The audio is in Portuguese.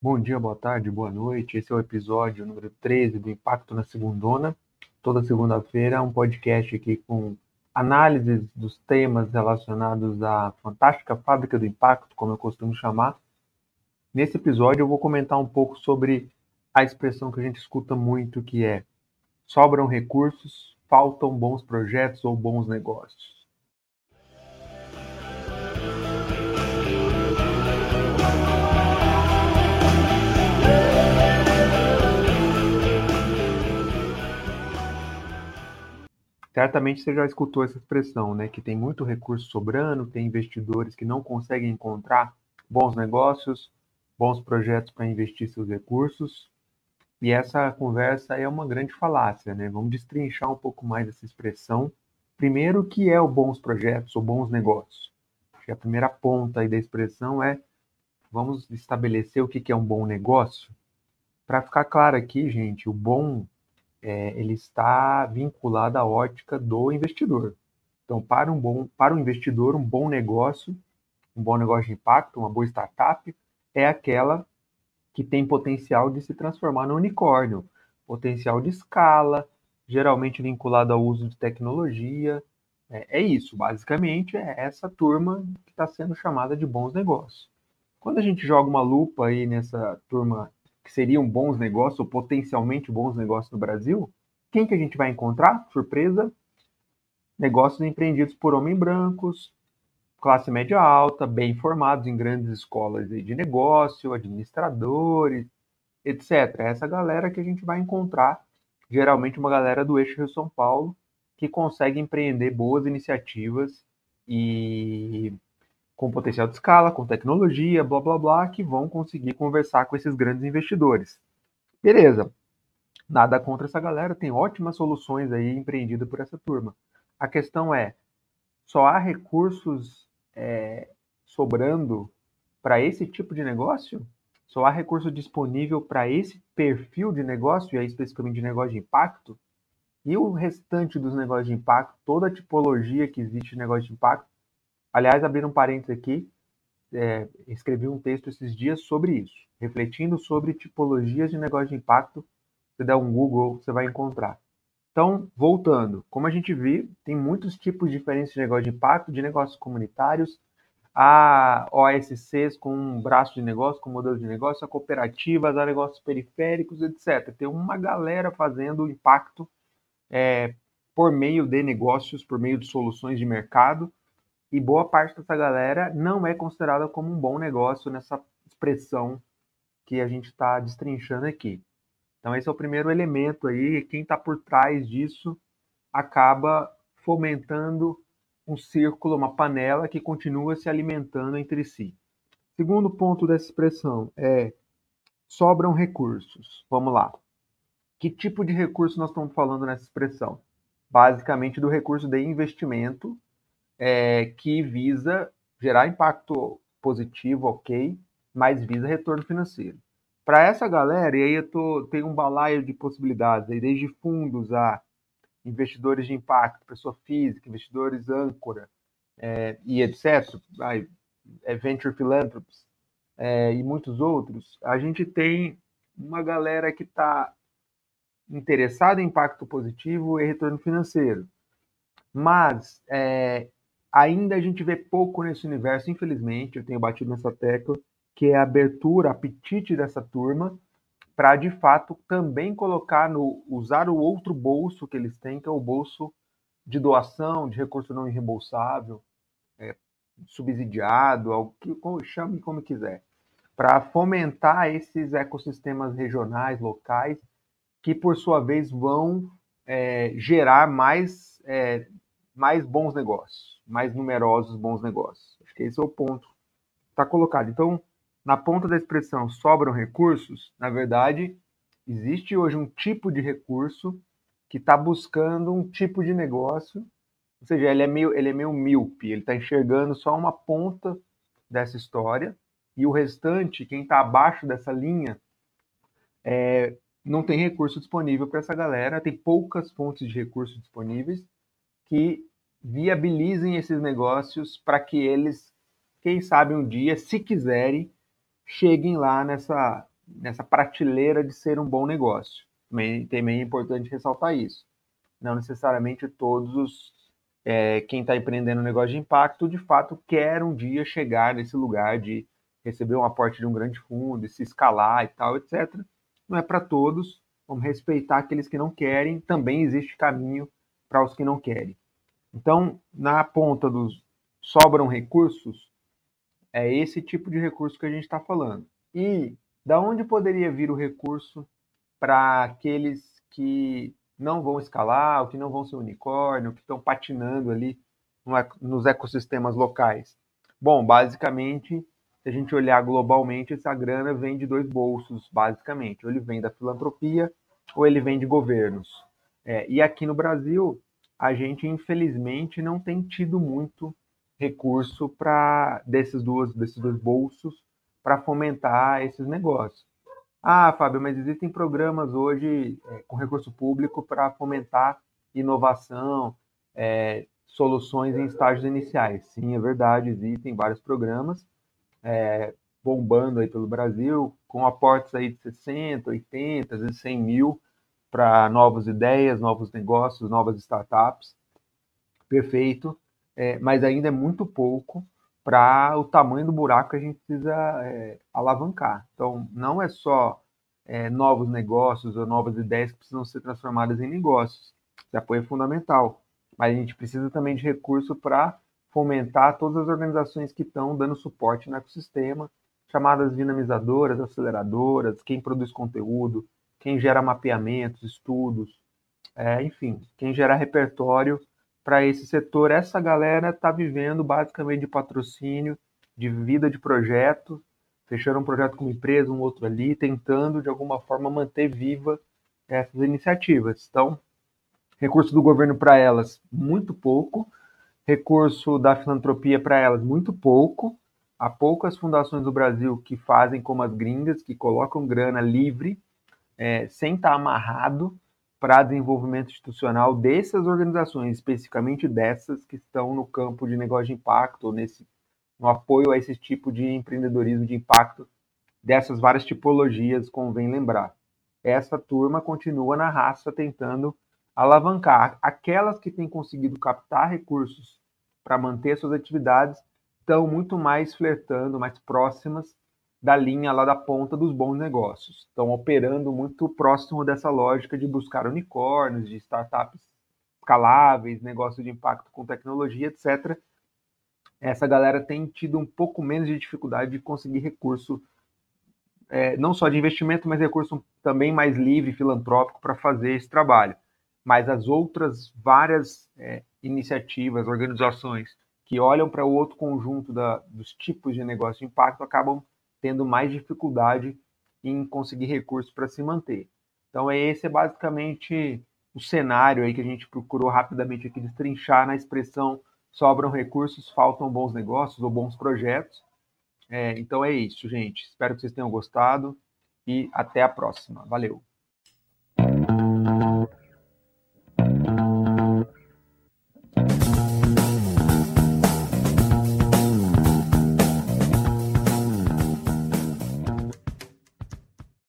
Bom dia, boa tarde, boa noite. Esse é o episódio número 13 do Impacto na Segundona. Toda segunda-feira, um podcast aqui com análises dos temas relacionados à fantástica fábrica do impacto, como eu costumo chamar. Nesse episódio, eu vou comentar um pouco sobre a expressão que a gente escuta muito, que é sobram recursos, faltam bons projetos ou bons negócios. Certamente você já escutou essa expressão, né? Que tem muito recurso sobrando, tem investidores que não conseguem encontrar bons negócios, bons projetos para investir seus recursos. E essa conversa é uma grande falácia, né? Vamos destrinchar um pouco mais essa expressão. Primeiro, o que é o bons projetos ou bons negócios? Acho que a primeira ponta aí da expressão é vamos estabelecer o que é um bom negócio. Para ficar claro aqui, gente, o bom é, ele está vinculado à ótica do investidor. Então, para um bom, para o investidor, um bom negócio, um bom negócio de impacto, uma boa startup, é aquela que tem potencial de se transformar no unicórnio, potencial de escala, geralmente vinculado ao uso de tecnologia. É, é isso, basicamente, é essa turma que está sendo chamada de bons negócios. Quando a gente joga uma lupa aí nessa turma que seriam bons negócios ou potencialmente bons negócios no Brasil, quem que a gente vai encontrar? Surpresa! Negócios empreendidos por homens brancos, classe média alta, bem formados em grandes escolas de negócio, administradores, etc. É essa galera que a gente vai encontrar, geralmente uma galera do eixo Rio São Paulo, que consegue empreender boas iniciativas e com potencial de escala, com tecnologia, blá blá blá, que vão conseguir conversar com esses grandes investidores. Beleza. Nada contra essa galera, tem ótimas soluções aí empreendidas por essa turma. A questão é, só há recursos é, sobrando para esse tipo de negócio? Só há recurso disponível para esse perfil de negócio, e aí especificamente de negócio de impacto? E o restante dos negócios de impacto, toda a tipologia que existe de negócio de impacto, Aliás, abrir um parênteses aqui, é, escrevi um texto esses dias sobre isso, refletindo sobre tipologias de negócio de impacto. Se der um Google, você vai encontrar. Então, voltando, como a gente viu, tem muitos tipos diferentes de negócio de impacto, de negócios comunitários, a OSCs com um braço de negócio, com modelo de negócio, a cooperativas, a negócios periféricos, etc. Tem uma galera fazendo impacto é, por meio de negócios, por meio de soluções de mercado, e boa parte dessa galera não é considerada como um bom negócio nessa expressão que a gente está destrinchando aqui. Então, esse é o primeiro elemento aí. Quem está por trás disso acaba fomentando um círculo, uma panela que continua se alimentando entre si. Segundo ponto dessa expressão é sobram recursos. Vamos lá. Que tipo de recurso nós estamos falando nessa expressão? Basicamente do recurso de investimento é, que visa gerar impacto positivo, ok, mas visa retorno financeiro. Para essa galera, e aí eu tô, tem um balaio de possibilidades, aí desde fundos a investidores de impacto, pessoa física, investidores âncora é, e etc., aí, é, venture philanthropies é, e muitos outros, a gente tem uma galera que está interessada em impacto positivo e retorno financeiro. Mas é, ainda a gente vê pouco nesse universo, infelizmente, eu tenho batido nessa tecla, que é a abertura, apetite dessa turma, para de fato também colocar no usar o outro bolso que eles têm, que é o bolso de doação, de recurso não reembolsável, é, subsidiado, ao que chame como quiser, para fomentar esses ecossistemas regionais, locais, que por sua vez vão é, gerar mais é, mais bons negócios, mais numerosos bons negócios. Acho que esse é o ponto está colocado. Então, na ponta da expressão sobram recursos, na verdade, existe hoje um tipo de recurso que está buscando um tipo de negócio, ou seja, ele é meio, ele é meio míope, ele está enxergando só uma ponta dessa história e o restante, quem está abaixo dessa linha, é, não tem recurso disponível para essa galera, tem poucas fontes de recursos disponíveis que viabilizem esses negócios para que eles, quem sabe um dia, se quiserem, cheguem lá nessa, nessa prateleira de ser um bom negócio. Também, também é importante ressaltar isso. Não necessariamente todos os é, quem está empreendendo um negócio de impacto de fato quer um dia chegar nesse lugar de receber um aporte de um grande fundo, e se escalar e tal, etc. Não é para todos. Vamos respeitar aqueles que não querem. Também existe caminho para os que não querem. Então, na ponta dos sobram recursos, é esse tipo de recurso que a gente está falando. E da onde poderia vir o recurso para aqueles que não vão escalar, ou que não vão ser unicórnio, que estão patinando ali nos ecossistemas locais? Bom, basicamente, se a gente olhar globalmente, essa grana vem de dois bolsos, basicamente. Ou ele vem da filantropia, ou ele vem de governos. É, e aqui no Brasil, a gente, infelizmente, não tem tido muito recurso para desses, duas, desses dois bolsos para fomentar esses negócios. Ah, Fábio, mas existem programas hoje é, com recurso público para fomentar inovação, é, soluções em estágios iniciais. Sim, é verdade, existem vários programas é, bombando aí pelo Brasil, com aportes aí de 60, 80, às vezes 100 mil para novas ideias, novos negócios, novas startups. Perfeito, é, mas ainda é muito pouco para o tamanho do buraco que a gente precisa é, alavancar. Então, não é só é, novos negócios ou novas ideias que precisam ser transformadas em negócios. Esse apoio é fundamental. Mas a gente precisa também de recurso para fomentar todas as organizações que estão dando suporte no ecossistema, chamadas dinamizadoras, aceleradoras, quem produz conteúdo, quem gera mapeamentos, estudos, é, enfim, quem gera repertório para esse setor. Essa galera está vivendo basicamente de patrocínio, de vida de projeto, fechando um projeto com uma empresa, um outro ali, tentando de alguma forma manter viva essas iniciativas. Então, recurso do governo para elas, muito pouco. Recurso da filantropia para elas, muito pouco. Há poucas fundações do Brasil que fazem como as gringas, que colocam grana livre, é, sem estar tá amarrado para desenvolvimento institucional dessas organizações, especificamente dessas que estão no campo de negócio de impacto, nesse, no apoio a esse tipo de empreendedorismo de impacto, dessas várias tipologias, convém lembrar. Essa turma continua na raça tentando alavancar. Aquelas que têm conseguido captar recursos para manter suas atividades estão muito mais flertando, mais próximas da linha lá da ponta dos bons negócios. Estão operando muito próximo dessa lógica de buscar unicórnios, de startups escaláveis, negócio de impacto com tecnologia, etc. Essa galera tem tido um pouco menos de dificuldade de conseguir recurso, é, não só de investimento, mas recurso também mais livre, filantrópico, para fazer esse trabalho. Mas as outras várias é, iniciativas, organizações que olham para o outro conjunto da, dos tipos de negócio de impacto acabam tendo mais dificuldade em conseguir recursos para se manter. Então, esse é basicamente o cenário aí que a gente procurou rapidamente aqui destrinchar na expressão sobram recursos, faltam bons negócios ou bons projetos. É, então é isso, gente. Espero que vocês tenham gostado e até a próxima. Valeu!